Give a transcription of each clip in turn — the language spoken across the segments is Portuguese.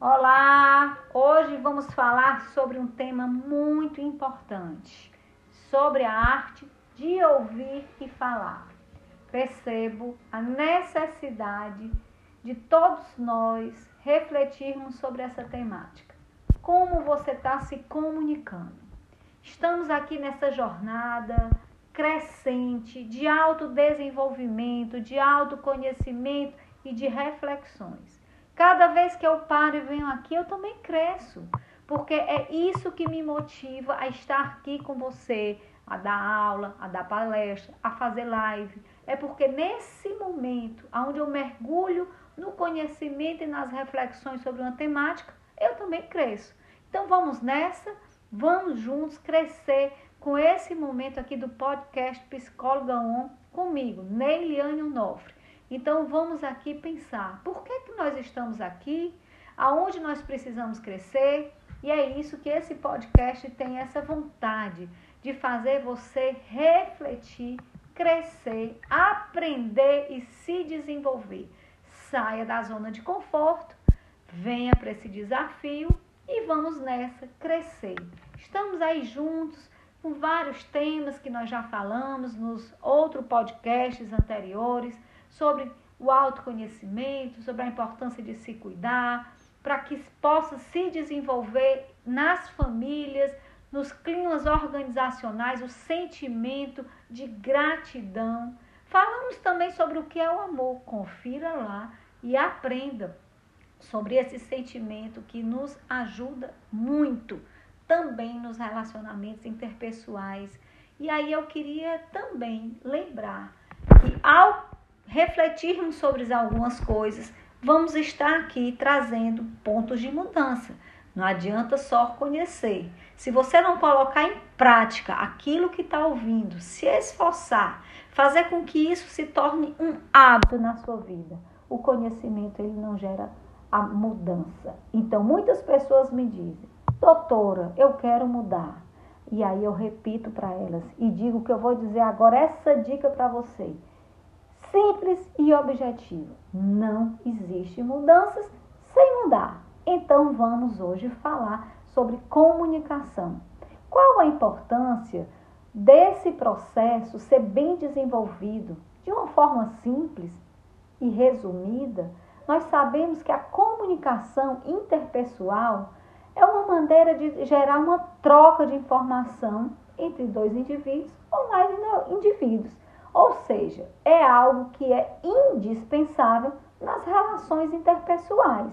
Olá! Hoje vamos falar sobre um tema muito importante, sobre a arte de ouvir e falar. Percebo a necessidade de todos nós refletirmos sobre essa temática. Como você está se comunicando? Estamos aqui nessa jornada crescente de autodesenvolvimento, de autoconhecimento e de reflexões. Cada vez que eu paro e venho aqui, eu também cresço. Porque é isso que me motiva a estar aqui com você, a dar aula, a dar palestra, a fazer live. É porque nesse momento, onde eu mergulho no conhecimento e nas reflexões sobre uma temática, eu também cresço. Então vamos nessa, vamos juntos crescer com esse momento aqui do podcast Psicóloga On comigo, Neiliane Onofre. Então vamos aqui pensar, por que, que nós estamos aqui? Aonde nós precisamos crescer? E é isso que esse podcast tem essa vontade de fazer você refletir, crescer, aprender e se desenvolver. Saia da zona de conforto, venha para esse desafio e vamos nessa crescer. Estamos aí juntos com vários temas que nós já falamos nos outros podcasts anteriores sobre o autoconhecimento, sobre a importância de se cuidar, para que possa se desenvolver nas famílias, nos climas organizacionais, o sentimento de gratidão. Falamos também sobre o que é o amor. Confira lá e aprenda sobre esse sentimento que nos ajuda muito também nos relacionamentos interpessoais. E aí eu queria também lembrar que ao refletirmos sobre algumas coisas, vamos estar aqui trazendo pontos de mudança. Não adianta só conhecer. Se você não colocar em prática aquilo que está ouvindo, se esforçar, fazer com que isso se torne um hábito na sua vida, o conhecimento ele não gera a mudança. Então, muitas pessoas me dizem, doutora, eu quero mudar. E aí eu repito para elas e digo que eu vou dizer agora essa dica para você simples e objetivo. Não existe mudanças sem mudar. Então vamos hoje falar sobre comunicação. Qual a importância desse processo ser bem desenvolvido de uma forma simples e resumida? Nós sabemos que a comunicação interpessoal é uma maneira de gerar uma troca de informação entre dois indivíduos ou mais indivíduos seja, é algo que é indispensável nas relações interpessoais.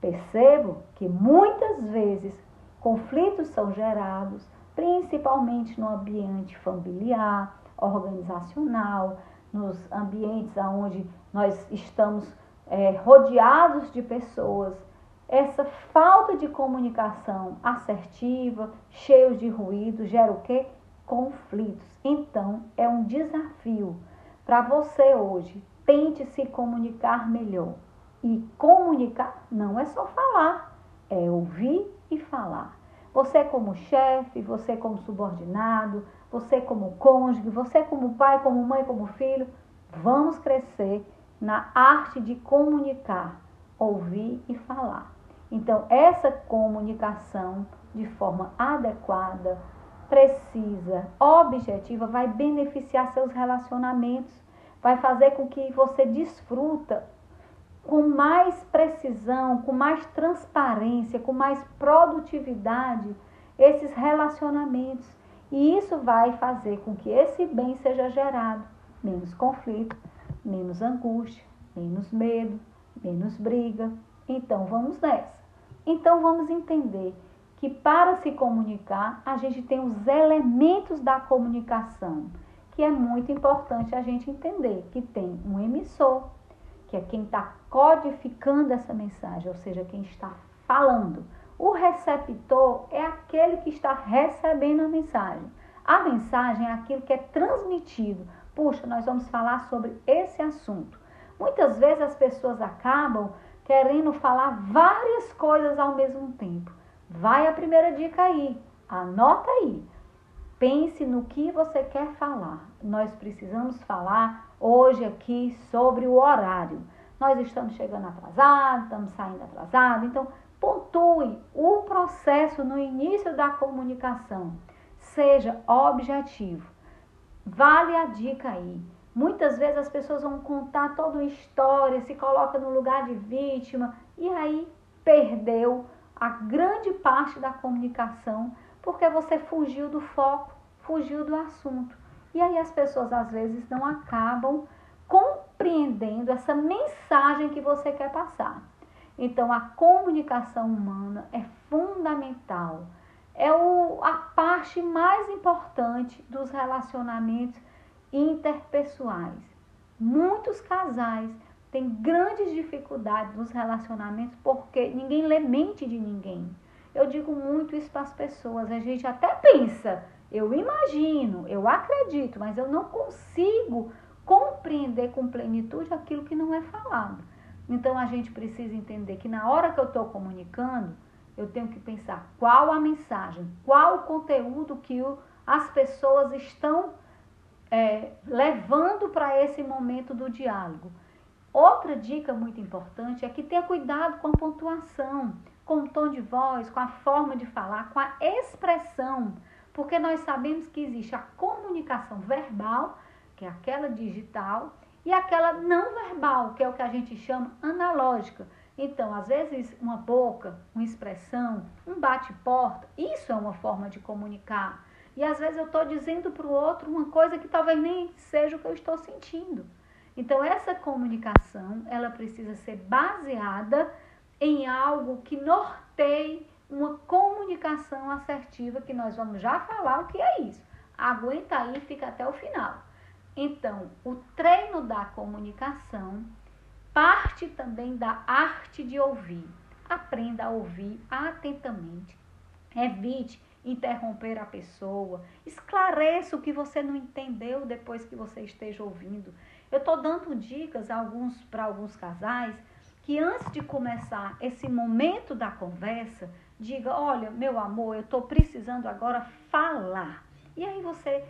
Percebo que muitas vezes conflitos são gerados, principalmente no ambiente familiar, organizacional, nos ambientes onde nós estamos é, rodeados de pessoas. Essa falta de comunicação assertiva, cheios de ruído, gera o quê? conflitos. Então, é um desafio para você hoje. Tente se comunicar melhor. E comunicar não é só falar, é ouvir e falar. Você como chefe, você como subordinado, você como cônjuge, você como pai, como mãe, como filho, vamos crescer na arte de comunicar, ouvir e falar. Então, essa comunicação de forma adequada, precisa, objetiva, vai beneficiar seus relacionamentos, vai fazer com que você desfruta com mais precisão, com mais transparência, com mais produtividade esses relacionamentos. E isso vai fazer com que esse bem seja gerado, menos conflito, menos angústia, menos medo, menos briga. Então vamos nessa. Então vamos entender que para se comunicar, a gente tem os elementos da comunicação, que é muito importante a gente entender que tem um emissor, que é quem está codificando essa mensagem, ou seja, quem está falando. O receptor é aquele que está recebendo a mensagem. A mensagem é aquilo que é transmitido. Puxa, nós vamos falar sobre esse assunto. Muitas vezes as pessoas acabam querendo falar várias coisas ao mesmo tempo. Vai a primeira dica aí, anota aí. Pense no que você quer falar. Nós precisamos falar hoje aqui sobre o horário. Nós estamos chegando atrasados, estamos saindo atrasados, então Pontue o processo no início da comunicação. Seja objetivo. Vale a dica aí. Muitas vezes as pessoas vão contar toda uma história, se coloca no lugar de vítima e aí perdeu a grande parte da comunicação porque você fugiu do foco, fugiu do assunto. E aí as pessoas às vezes não acabam compreendendo essa mensagem que você quer passar. Então a comunicação humana é fundamental. É o, a parte mais importante dos relacionamentos interpessoais. Muitos casais têm grandes dificuldades nos relacionamentos porque ninguém lê mente de ninguém. Eu digo muito isso para as pessoas. A gente até pensa, eu imagino, eu acredito, mas eu não consigo compreender com plenitude aquilo que não é falado. Então a gente precisa entender que na hora que eu estou comunicando, eu tenho que pensar qual a mensagem, qual o conteúdo que as pessoas estão é, levando para esse momento do diálogo. Outra dica muito importante é que tenha cuidado com a pontuação, com o tom de voz, com a forma de falar, com a expressão, porque nós sabemos que existe a comunicação verbal, que é aquela digital, e aquela não verbal, que é o que a gente chama analógica. Então, às vezes, uma boca, uma expressão, um bate-porta, isso é uma forma de comunicar. E às vezes eu estou dizendo para o outro uma coisa que talvez nem seja o que eu estou sentindo. Então essa comunicação, ela precisa ser baseada em algo que norteie uma comunicação assertiva, que nós vamos já falar o que é isso. Aguenta aí fica até o final. Então, o treino da comunicação parte também da arte de ouvir. Aprenda a ouvir atentamente. Evite interromper a pessoa, esclareça o que você não entendeu depois que você esteja ouvindo. Eu estou dando dicas alguns para alguns casais que antes de começar esse momento da conversa, diga: Olha, meu amor, eu estou precisando agora falar. E aí você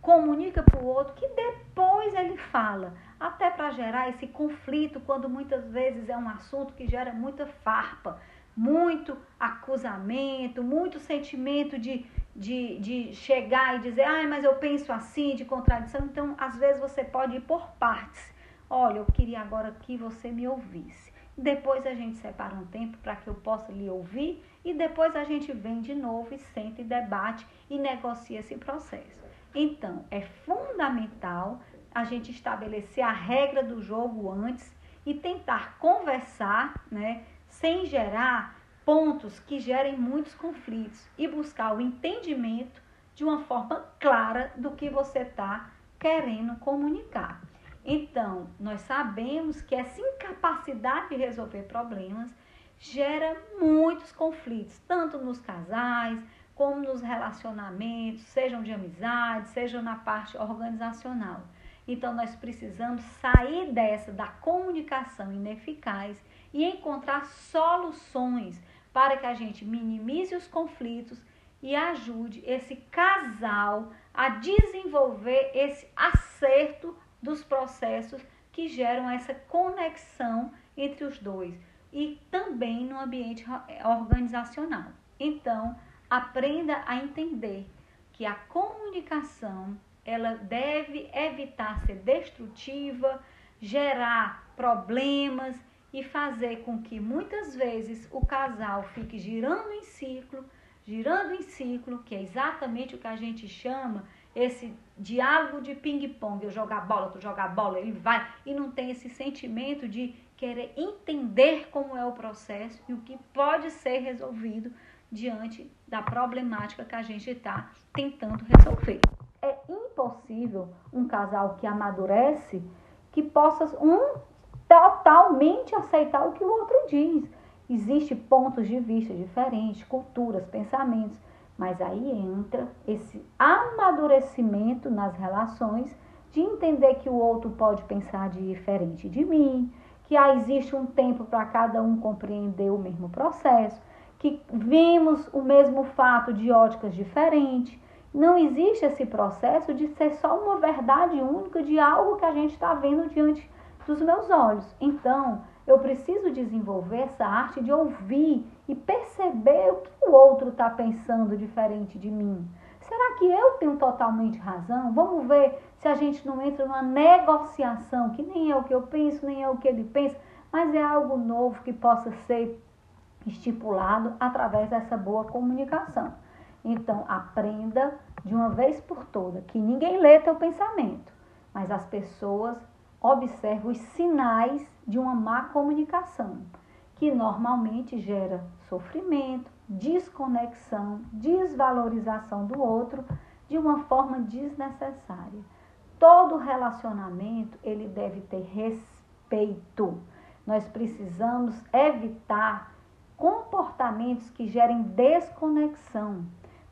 comunica para o outro que depois ele fala, até para gerar esse conflito, quando muitas vezes é um assunto que gera muita farpa muito acusamento, muito sentimento de, de, de chegar e dizer, ai, mas eu penso assim, de contradição. Então, às vezes você pode ir por partes. Olha, eu queria agora que você me ouvisse. Depois a gente separa um tempo para que eu possa lhe ouvir e depois a gente vem de novo e senta e debate e negocia esse processo. Então, é fundamental a gente estabelecer a regra do jogo antes e tentar conversar, né? sem gerar pontos que gerem muitos conflitos e buscar o entendimento de uma forma clara do que você está querendo comunicar. Então, nós sabemos que essa incapacidade de resolver problemas gera muitos conflitos, tanto nos casais, como nos relacionamentos, sejam de amizade, sejam na parte organizacional. Então, nós precisamos sair dessa da comunicação ineficaz e encontrar soluções para que a gente minimize os conflitos e ajude esse casal a desenvolver esse acerto dos processos que geram essa conexão entre os dois e também no ambiente organizacional. Então, aprenda a entender que a comunicação ela deve evitar ser destrutiva, gerar problemas e fazer com que muitas vezes o casal fique girando em ciclo, girando em ciclo, que é exatamente o que a gente chama esse diálogo de ping-pong, eu jogar bola, tu jogar bola, ele vai e não tem esse sentimento de querer entender como é o processo e o que pode ser resolvido diante da problemática que a gente está tentando resolver. É impossível um casal que amadurece que possa um totalmente aceitar o que o outro diz. Existem pontos de vista diferentes, culturas, pensamentos, mas aí entra esse amadurecimento nas relações de entender que o outro pode pensar diferente de mim, que ah, existe um tempo para cada um compreender o mesmo processo, que vemos o mesmo fato de óticas diferentes. Não existe esse processo de ser só uma verdade única de algo que a gente está vendo diante dos meus olhos. Então, eu preciso desenvolver essa arte de ouvir e perceber o que o outro está pensando diferente de mim. Será que eu tenho totalmente razão? Vamos ver se a gente não entra numa negociação, que nem é o que eu penso, nem é o que ele pensa, mas é algo novo que possa ser estipulado através dessa boa comunicação. Então, aprenda de uma vez por toda que ninguém lê teu pensamento, mas as pessoas observam os sinais de uma má comunicação, que normalmente gera sofrimento, desconexão, desvalorização do outro de uma forma desnecessária. Todo relacionamento ele deve ter respeito. Nós precisamos evitar comportamentos que gerem desconexão,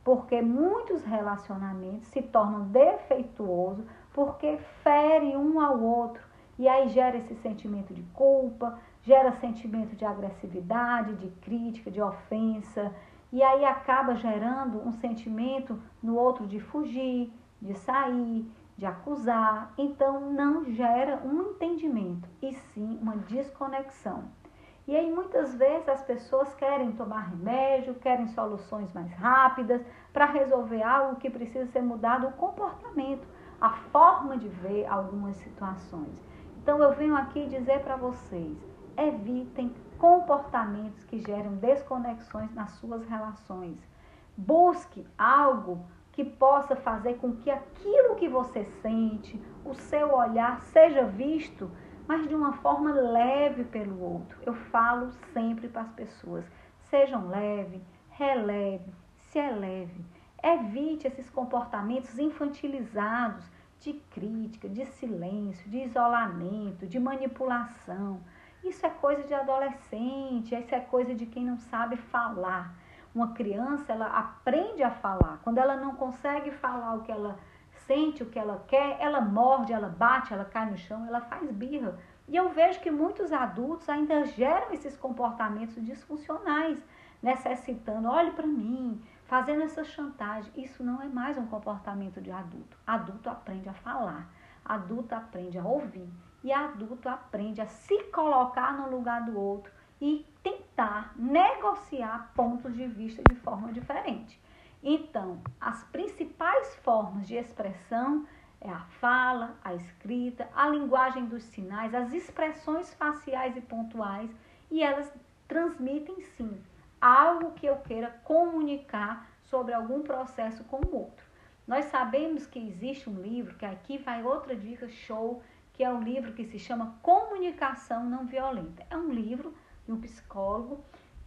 porque muitos relacionamentos se tornam defeituosos porque ferem um ao outro e aí gera esse sentimento de culpa, gera sentimento de agressividade, de crítica, de ofensa, e aí acaba gerando um sentimento no outro de fugir, de sair, de acusar. Então não gera um entendimento, e sim uma desconexão. E aí muitas vezes as pessoas querem tomar remédio, querem soluções mais rápidas para resolver algo que precisa ser mudado, o comportamento, a forma de ver algumas situações. Então eu venho aqui dizer para vocês, evitem comportamentos que geram desconexões nas suas relações. Busque algo que possa fazer com que aquilo que você sente, o seu olhar seja visto mas de uma forma leve pelo outro. Eu falo sempre para as pessoas: sejam leve, releve, se eleve. Evite esses comportamentos infantilizados de crítica, de silêncio, de isolamento, de manipulação. Isso é coisa de adolescente, isso é coisa de quem não sabe falar. Uma criança, ela aprende a falar. Quando ela não consegue falar o que ela sente o que ela quer, ela morde, ela bate, ela cai no chão, ela faz birra. E eu vejo que muitos adultos ainda geram esses comportamentos disfuncionais, necessitando, olhe para mim, fazendo essa chantagem. Isso não é mais um comportamento de adulto. Adulto aprende a falar, adulto aprende a ouvir e adulto aprende a se colocar no lugar do outro e tentar negociar pontos de vista de forma diferente. Então, as principais formas de expressão é a fala, a escrita, a linguagem dos sinais, as expressões faciais e pontuais, e elas transmitem sim algo que eu queira comunicar sobre algum processo com o outro. Nós sabemos que existe um livro, que aqui vai outra dica show, que é um livro que se chama Comunicação Não Violenta. É um livro de um psicólogo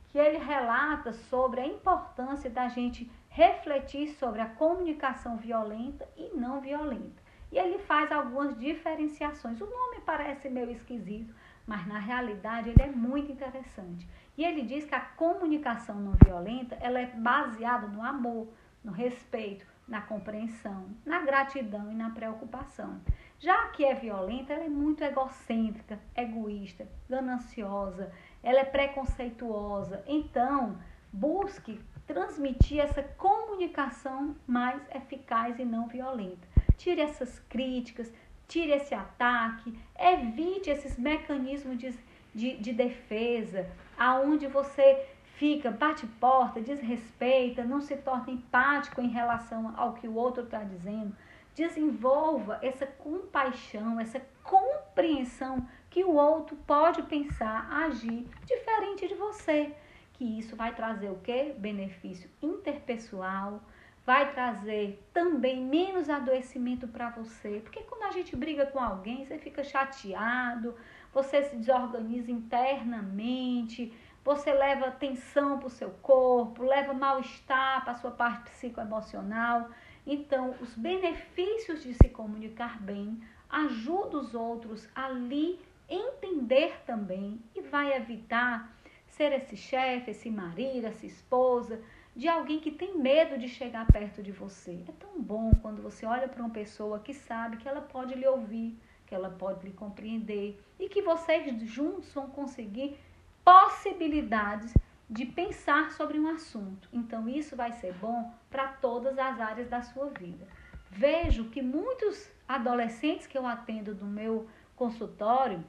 que ele relata sobre a importância da gente refletir sobre a comunicação violenta e não violenta. E ele faz algumas diferenciações. O nome parece meio esquisito, mas na realidade ele é muito interessante. E ele diz que a comunicação não violenta, ela é baseada no amor, no respeito, na compreensão, na gratidão e na preocupação. Já que é violenta, ela é muito egocêntrica, egoísta, gananciosa, ela é preconceituosa. Então, busque transmitir essa comunicação mais eficaz e não violenta. Tire essas críticas, tire esse ataque, evite esses mecanismos de, de, de defesa, aonde você fica, bate porta, desrespeita, não se torna empático em relação ao que o outro está dizendo. Desenvolva essa compaixão, essa compreensão que o outro pode pensar, agir diferente de você que isso vai trazer o que? Benefício interpessoal, vai trazer também menos adoecimento para você. Porque quando a gente briga com alguém, você fica chateado, você se desorganiza internamente, você leva tensão para o seu corpo, leva mal-estar para a sua parte psicoemocional. Então, os benefícios de se comunicar bem ajuda os outros a lhe entender também e vai evitar ser esse chefe, esse marido, essa esposa, de alguém que tem medo de chegar perto de você. É tão bom quando você olha para uma pessoa que sabe que ela pode lhe ouvir, que ela pode lhe compreender e que vocês juntos vão conseguir possibilidades de pensar sobre um assunto. Então, isso vai ser bom para todas as áreas da sua vida. Vejo que muitos adolescentes que eu atendo no meu consultório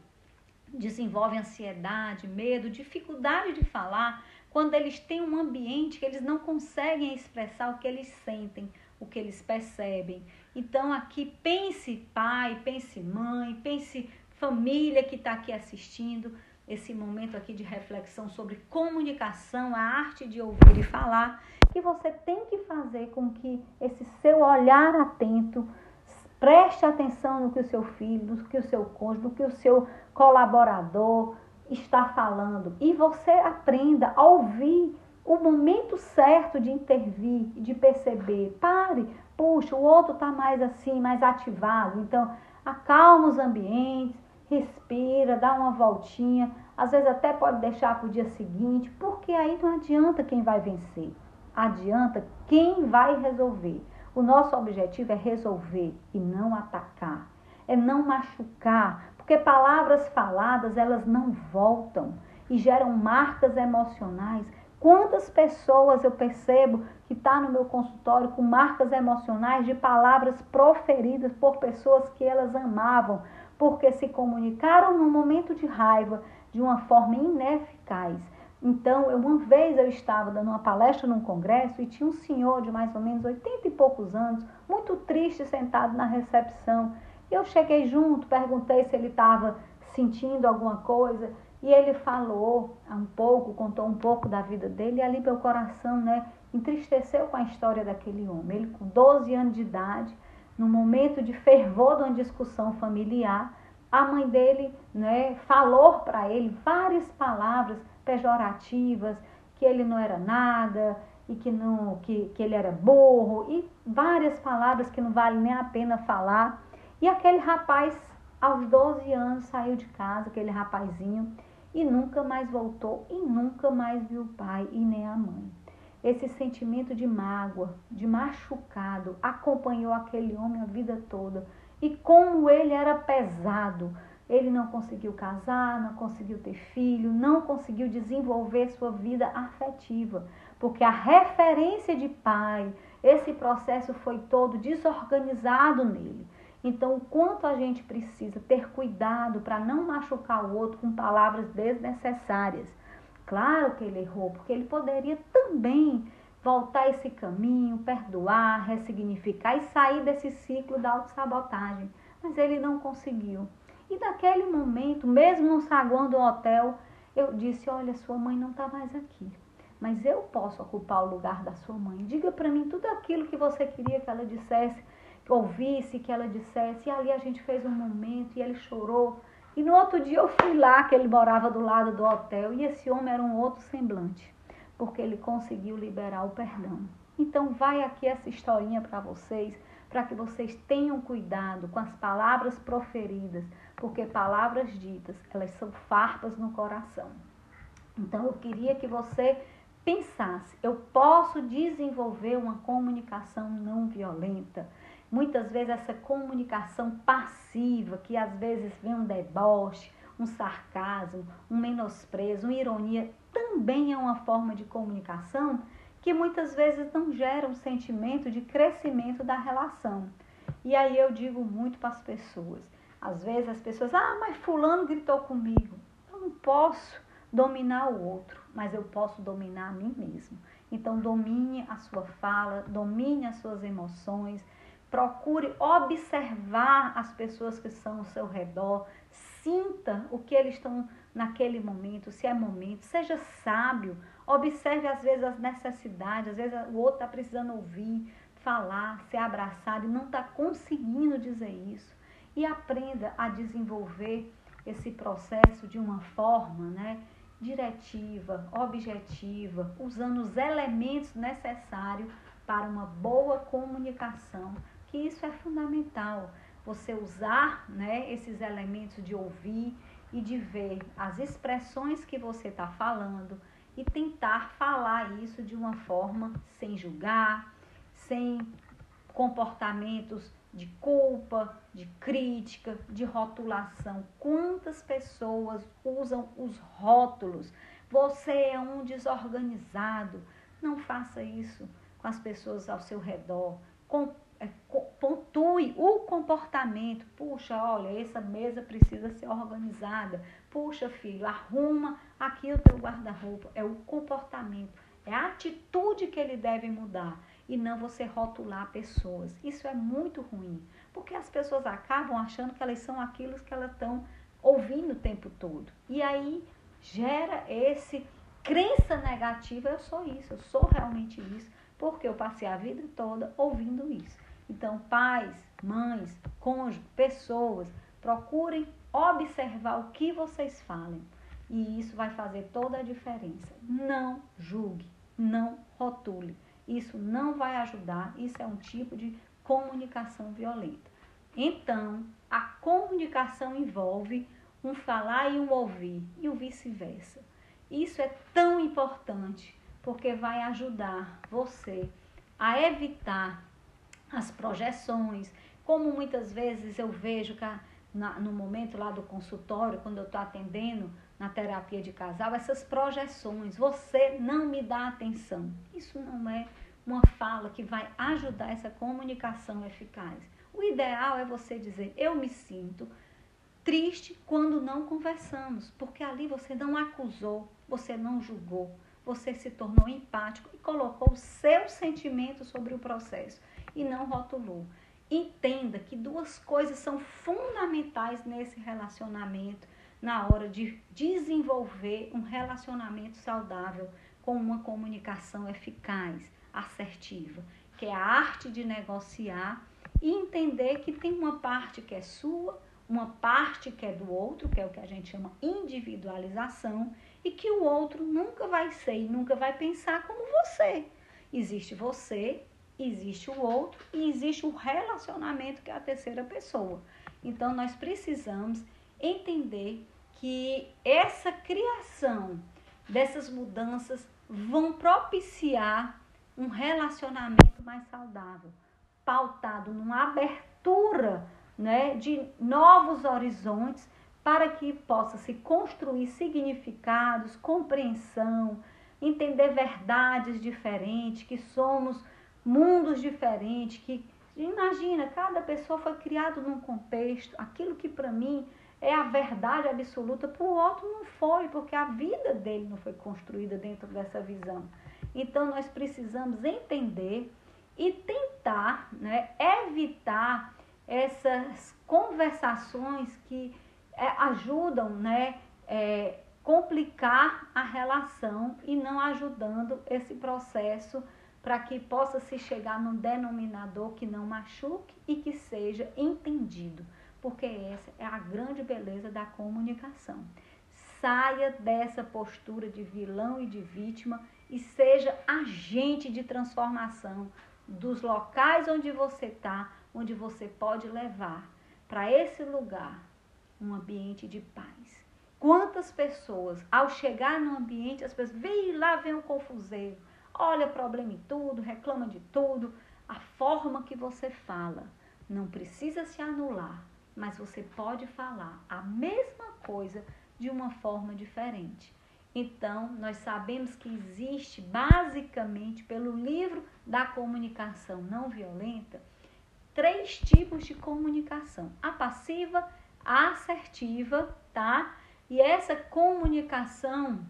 desenvolvem ansiedade, medo, dificuldade de falar, quando eles têm um ambiente que eles não conseguem expressar o que eles sentem, o que eles percebem. Então, aqui, pense pai, pense mãe, pense família que está aqui assistindo esse momento aqui de reflexão sobre comunicação, a arte de ouvir e falar, que você tem que fazer com que esse seu olhar atento preste atenção no que o seu filho, no que o seu cônjuge, no que o seu colaborador está falando e você aprenda a ouvir o momento certo de intervir, de perceber. Pare, puxa, o outro está mais assim, mais ativado. Então, acalma os ambientes, respira, dá uma voltinha, às vezes até pode deixar para o dia seguinte, porque aí não adianta quem vai vencer, adianta quem vai resolver. O nosso objetivo é resolver e não atacar, é não machucar, porque palavras faladas elas não voltam e geram marcas emocionais. Quantas pessoas eu percebo que está no meu consultório com marcas emocionais de palavras proferidas por pessoas que elas amavam, porque se comunicaram num momento de raiva de uma forma ineficaz. Então, eu, uma vez eu estava dando uma palestra num congresso e tinha um senhor de mais ou menos 80 e poucos anos, muito triste, sentado na recepção. Eu cheguei junto, perguntei se ele estava sentindo alguma coisa e ele falou um pouco, contou um pouco da vida dele e ali meu coração, né, entristeceu com a história daquele homem. Ele com 12 anos de idade, no momento de fervor de uma discussão familiar, a mãe dele né, falou para ele várias palavras pejorativas, que ele não era nada e que, não, que, que ele era burro, e várias palavras que não vale nem a pena falar. E aquele rapaz, aos 12 anos, saiu de casa, aquele rapazinho, e nunca mais voltou e nunca mais viu o pai e nem a mãe. Esse sentimento de mágoa, de machucado, acompanhou aquele homem a vida toda. E como ele era pesado, ele não conseguiu casar, não conseguiu ter filho, não conseguiu desenvolver sua vida afetiva, porque a referência de pai, esse processo foi todo desorganizado nele. Então, o quanto a gente precisa ter cuidado para não machucar o outro com palavras desnecessárias. Claro que ele errou, porque ele poderia também voltar esse caminho, perdoar, ressignificar e sair desse ciclo da autossabotagem. Mas ele não conseguiu. E naquele momento, mesmo no saguão do hotel, eu disse: Olha, sua mãe não está mais aqui. Mas eu posso ocupar o lugar da sua mãe. Diga para mim tudo aquilo que você queria que ela dissesse, ouvisse, que ela dissesse. E ali a gente fez um momento e ele chorou. E no outro dia eu fui lá, que ele morava do lado do hotel, e esse homem era um outro semblante, porque ele conseguiu liberar o perdão. Então vai aqui essa historinha para vocês, para que vocês tenham cuidado com as palavras proferidas, porque palavras ditas, elas são farpas no coração. Então eu queria que você pensasse, eu posso desenvolver uma comunicação não violenta, Muitas vezes essa comunicação passiva, que às vezes vem um deboche, um sarcasmo, um menosprezo, uma ironia, também é uma forma de comunicação que muitas vezes não gera um sentimento de crescimento da relação. E aí eu digo muito para as pessoas. Às vezes as pessoas, ah, mas fulano gritou comigo. Eu não posso dominar o outro, mas eu posso dominar a mim mesmo. Então domine a sua fala, domine as suas emoções, Procure observar as pessoas que estão ao seu redor. Sinta o que eles estão naquele momento, se é momento. Seja sábio. Observe às vezes as necessidades. Às vezes o outro está precisando ouvir, falar, ser abraçado e não está conseguindo dizer isso. E aprenda a desenvolver esse processo de uma forma, né? diretiva, objetiva, usando os elementos necessários para uma boa comunicação, que isso é fundamental. Você usar né, esses elementos de ouvir e de ver as expressões que você está falando e tentar falar isso de uma forma sem julgar, sem comportamentos de culpa, de crítica, de rotulação. Quantas pessoas usam os rótulos? Você é um desorganizado. Não faça isso com as pessoas ao seu redor. Com pontue o comportamento. Puxa, olha, essa mesa precisa ser organizada. Puxa, filho, arruma aqui o teu guarda-roupa. É o comportamento, é a atitude que ele deve mudar e não você rotular pessoas. Isso é muito ruim, porque as pessoas acabam achando que elas são aquilo que elas estão ouvindo o tempo todo. E aí gera esse crença negativa, eu sou isso, eu sou realmente isso, porque eu passei a vida toda ouvindo isso. Então, pais, mães, cônjuges, pessoas, procurem observar o que vocês falem. E isso vai fazer toda a diferença. Não julgue, não rotule. Isso não vai ajudar, isso é um tipo de comunicação violenta. Então, a comunicação envolve um falar e um ouvir, e o vice-versa. Isso é tão importante porque vai ajudar você a evitar as projeções, como muitas vezes eu vejo que no momento lá do consultório, quando eu estou atendendo na terapia de casal, essas projeções, você não me dá atenção. Isso não é uma fala que vai ajudar essa comunicação eficaz. O ideal é você dizer: Eu me sinto triste quando não conversamos, porque ali você não acusou, você não julgou, você se tornou empático e colocou o seu sentimento sobre o processo e não rotulou. Entenda que duas coisas são fundamentais nesse relacionamento na hora de desenvolver um relacionamento saudável com uma comunicação eficaz, assertiva, que é a arte de negociar e entender que tem uma parte que é sua, uma parte que é do outro, que é o que a gente chama individualização, e que o outro nunca vai ser e nunca vai pensar como você. Existe você, existe o outro e existe o relacionamento que é a terceira pessoa. Então nós precisamos entender que essa criação dessas mudanças vão propiciar um relacionamento mais saudável, pautado numa abertura né, de novos horizontes para que possa se construir significados, compreensão, entender verdades diferentes, que somos mundos diferentes, que imagina, cada pessoa foi criada num contexto, aquilo que para mim é a verdade absoluta, para o outro não foi, porque a vida dele não foi construída dentro dessa visão. Então nós precisamos entender e tentar né, evitar essas conversações que é, ajudam né, é, complicar a relação e não ajudando esse processo para que possa se chegar num denominador que não machuque e que seja entendido, porque essa é a grande beleza da comunicação. Saia dessa postura de vilão e de vítima e seja agente de transformação dos locais onde você está, onde você pode levar para esse lugar um ambiente de paz. Quantas pessoas, ao chegar no ambiente, as pessoas, vem lá, vem um confuseiro, olha problema em tudo, reclama de tudo. A forma que você fala não precisa se anular, mas você pode falar a mesma coisa de uma forma diferente. Então, nós sabemos que existe, basicamente, pelo livro da comunicação não violenta, três tipos de comunicação: a passiva, a assertiva, tá? E essa comunicação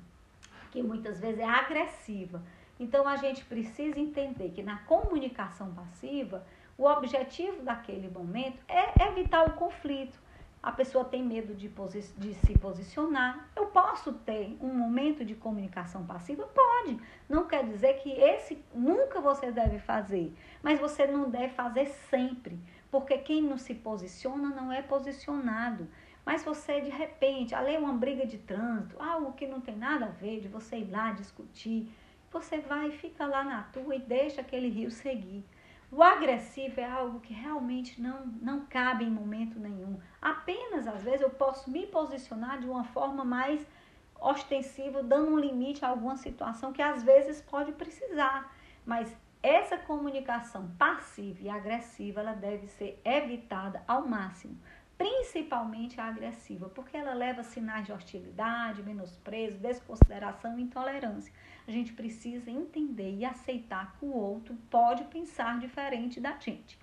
que muitas vezes é agressiva. Então, a gente precisa entender que na comunicação passiva, o objetivo daquele momento é evitar o conflito a pessoa tem medo de, de, se posicionar. Eu posso ter um momento de comunicação passiva? Pode. Não quer dizer que esse nunca você deve fazer, mas você não deve fazer sempre, porque quem não se posiciona não é posicionado. Mas você, de repente, ali é uma briga de trânsito, algo que não tem nada a ver de você ir lá discutir, você vai e fica lá na tua e deixa aquele rio seguir. O agressivo é algo que realmente não, não cabe em momento nenhum. Apenas, às vezes, eu posso me posicionar de uma forma mais ostensiva, dando um limite a alguma situação que às vezes pode precisar. Mas essa comunicação passiva e agressiva, ela deve ser evitada ao máximo principalmente a agressiva, porque ela leva sinais de hostilidade, menosprezo, desconsideração e intolerância. A gente precisa entender e aceitar que o outro pode pensar diferente da gente.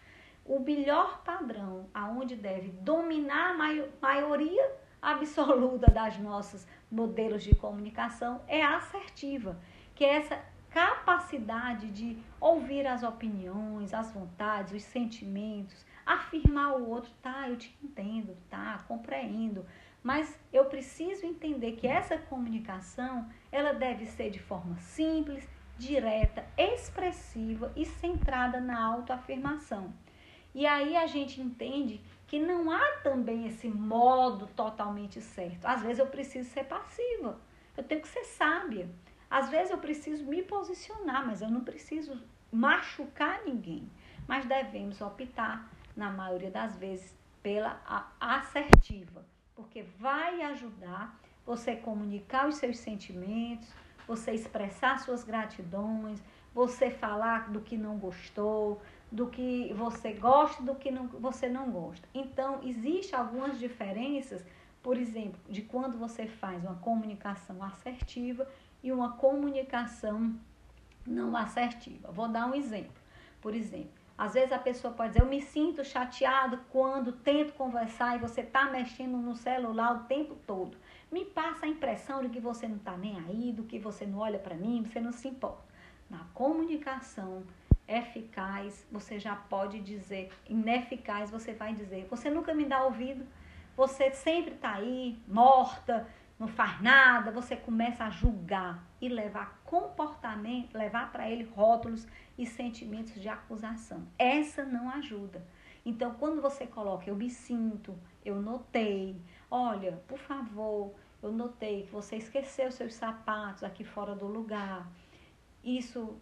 o melhor padrão, aonde deve dominar a maioria absoluta das nossas modelos de comunicação é a assertiva, que é essa capacidade de ouvir as opiniões, as vontades, os sentimentos, afirmar o outro, tá, eu te entendo, tá, compreendo, mas eu preciso entender que essa comunicação, ela deve ser de forma simples, direta, expressiva e centrada na autoafirmação. E aí a gente entende que não há também esse modo totalmente certo. Às vezes eu preciso ser passiva, eu tenho que ser sábia. Às vezes eu preciso me posicionar, mas eu não preciso machucar ninguém. Mas devemos optar, na maioria das vezes, pela assertiva, porque vai ajudar você comunicar os seus sentimentos, você expressar suas gratidões, você falar do que não gostou, do que você gosta, do que não, você não gosta. Então, existem algumas diferenças, por exemplo, de quando você faz uma comunicação assertiva e uma comunicação não assertiva. Vou dar um exemplo. Por exemplo, às vezes a pessoa pode dizer: Eu me sinto chateado quando tento conversar e você está mexendo no celular o tempo todo. Me passa a impressão de que você não está nem aí, do que você não olha para mim, você não se importa. Na comunicação eficaz, você já pode dizer, ineficaz, você vai dizer: Você nunca me dá ouvido, você sempre está aí, morta, não faz nada, você começa a julgar e levar comportamento, levar para ele rótulos e sentimentos de acusação. Essa não ajuda. Então, quando você coloca eu me sinto, eu notei, olha, por favor, eu notei que você esqueceu seus sapatos aqui fora do lugar. Isso,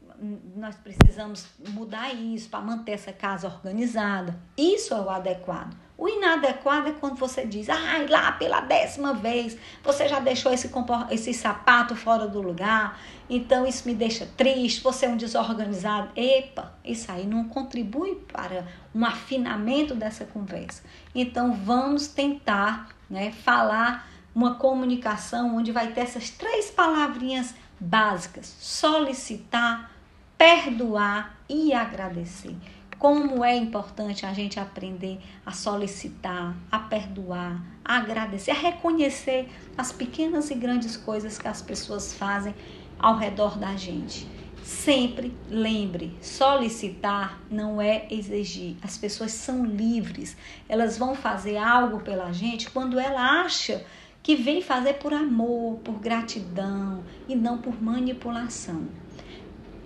nós precisamos mudar isso para manter essa casa organizada. Isso é o adequado. O inadequado é quando você diz, ai, ah, lá pela décima vez, você já deixou esse, esse sapato fora do lugar, então isso me deixa triste, você é um desorganizado. Epa, isso aí não contribui para um afinamento dessa conversa. Então vamos tentar né, falar uma comunicação onde vai ter essas três palavrinhas básicas: solicitar, perdoar e agradecer como é importante a gente aprender a solicitar, a perdoar, a agradecer, a reconhecer as pequenas e grandes coisas que as pessoas fazem ao redor da gente. Sempre lembre, solicitar não é exigir. As pessoas são livres. Elas vão fazer algo pela gente quando ela acha que vem fazer por amor, por gratidão e não por manipulação.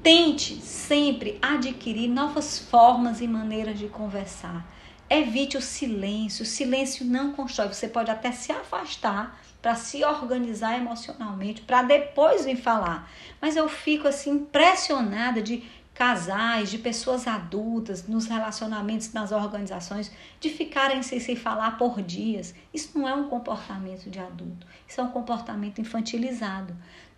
Tente sempre adquirir novas formas e maneiras de conversar. Evite o silêncio. O silêncio não constrói. Você pode até se afastar para se organizar emocionalmente, para depois vir falar. Mas eu fico assim impressionada de casais, de pessoas adultas, nos relacionamentos, nas organizações, de ficarem sem se falar por dias. Isso não é um comportamento de adulto, isso é um comportamento infantilizado.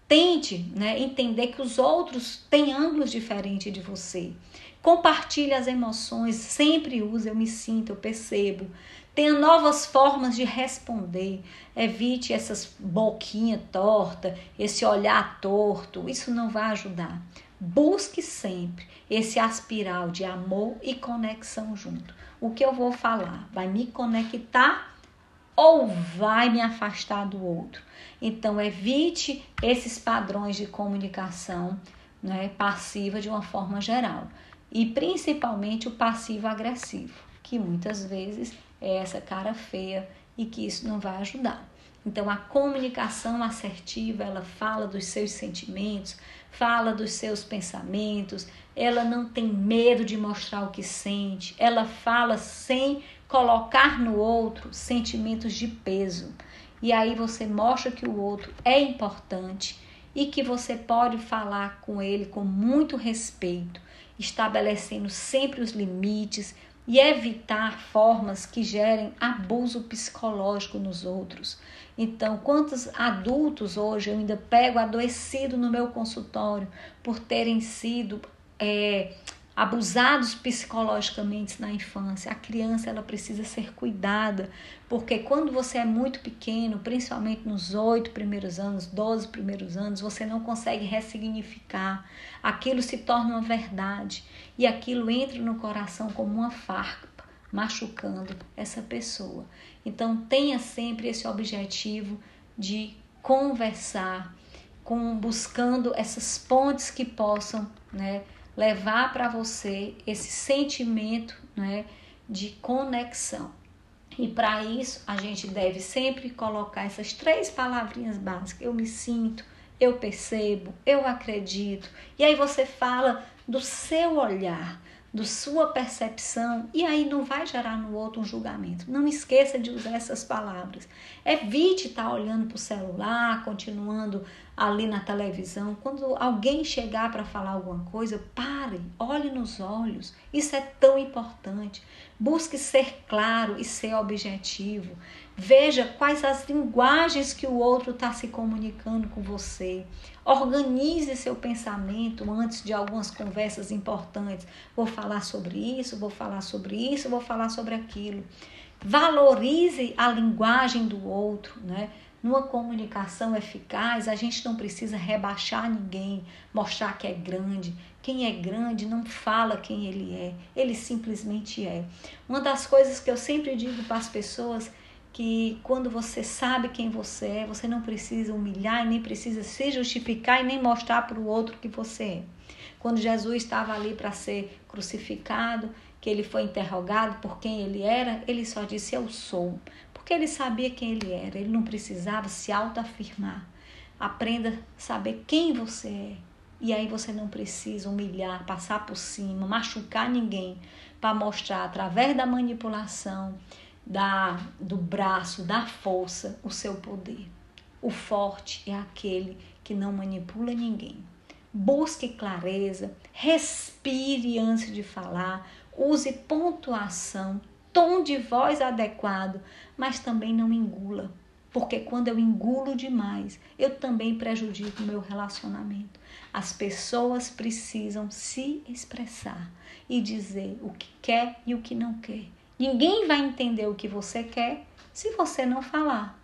Tente né, entender que os outros têm ângulos diferentes de você. Compartilhe as emoções, sempre use eu me sinto, eu percebo. Tenha novas formas de responder. Evite essas boquinha torta, esse olhar torto. Isso não vai ajudar. Busque sempre esse aspiral de amor e conexão junto. O que eu vou falar vai me conectar ou vai me afastar do outro? Então, evite esses padrões de comunicação né, passiva de uma forma geral. E principalmente o passivo-agressivo, que muitas vezes é essa cara feia e que isso não vai ajudar. Então, a comunicação assertiva, ela fala dos seus sentimentos, fala dos seus pensamentos, ela não tem medo de mostrar o que sente, ela fala sem colocar no outro sentimentos de peso. E aí você mostra que o outro é importante e que você pode falar com ele com muito respeito, estabelecendo sempre os limites e evitar formas que gerem abuso psicológico nos outros. Então, quantos adultos hoje eu ainda pego adoecido no meu consultório por terem sido é, abusados psicologicamente na infância. A criança ela precisa ser cuidada, porque quando você é muito pequeno, principalmente nos oito primeiros anos, doze primeiros anos, você não consegue ressignificar. Aquilo se torna uma verdade e aquilo entra no coração como uma farpa, machucando essa pessoa. Então tenha sempre esse objetivo de conversar, com buscando essas pontes que possam, né, levar para você esse sentimento né, de conexão. E para isso, a gente deve sempre colocar essas três palavrinhas básicas: eu me sinto, eu percebo, eu acredito. E aí você fala do seu olhar, da sua percepção, e aí não vai gerar no outro um julgamento. Não esqueça de usar essas palavras. Evite estar olhando para o celular, continuando ali na televisão. Quando alguém chegar para falar alguma coisa, pare, olhe nos olhos. Isso é tão importante. Busque ser claro e ser objetivo. Veja quais as linguagens que o outro está se comunicando com você. Organize seu pensamento antes de algumas conversas importantes. Vou falar sobre isso, vou falar sobre isso, vou falar sobre aquilo. Valorize a linguagem do outro, né? Numa comunicação eficaz, a gente não precisa rebaixar ninguém, mostrar que é grande. Quem é grande não fala quem ele é, ele simplesmente é. Uma das coisas que eu sempre digo para as pessoas que quando você sabe quem você é, você não precisa humilhar e nem precisa se justificar e nem mostrar para o outro que você é. Quando Jesus estava ali para ser crucificado, que ele foi interrogado por quem ele era, ele só disse eu sou, porque ele sabia quem ele era, ele não precisava se autoafirmar. Aprenda a saber quem você é. E aí você não precisa humilhar, passar por cima, machucar ninguém para mostrar através da manipulação da, do braço, da força, o seu poder. O forte é aquele que não manipula ninguém. Busque clareza, respire antes de falar, use pontuação, tom de voz adequado, mas também não engula, porque quando eu engulo demais, eu também prejudico o meu relacionamento. As pessoas precisam se expressar e dizer o que quer e o que não quer. Ninguém vai entender o que você quer se você não falar.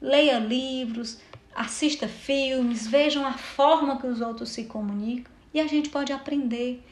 Leia livros, assista filmes, vejam a forma que os outros se comunicam e a gente pode aprender.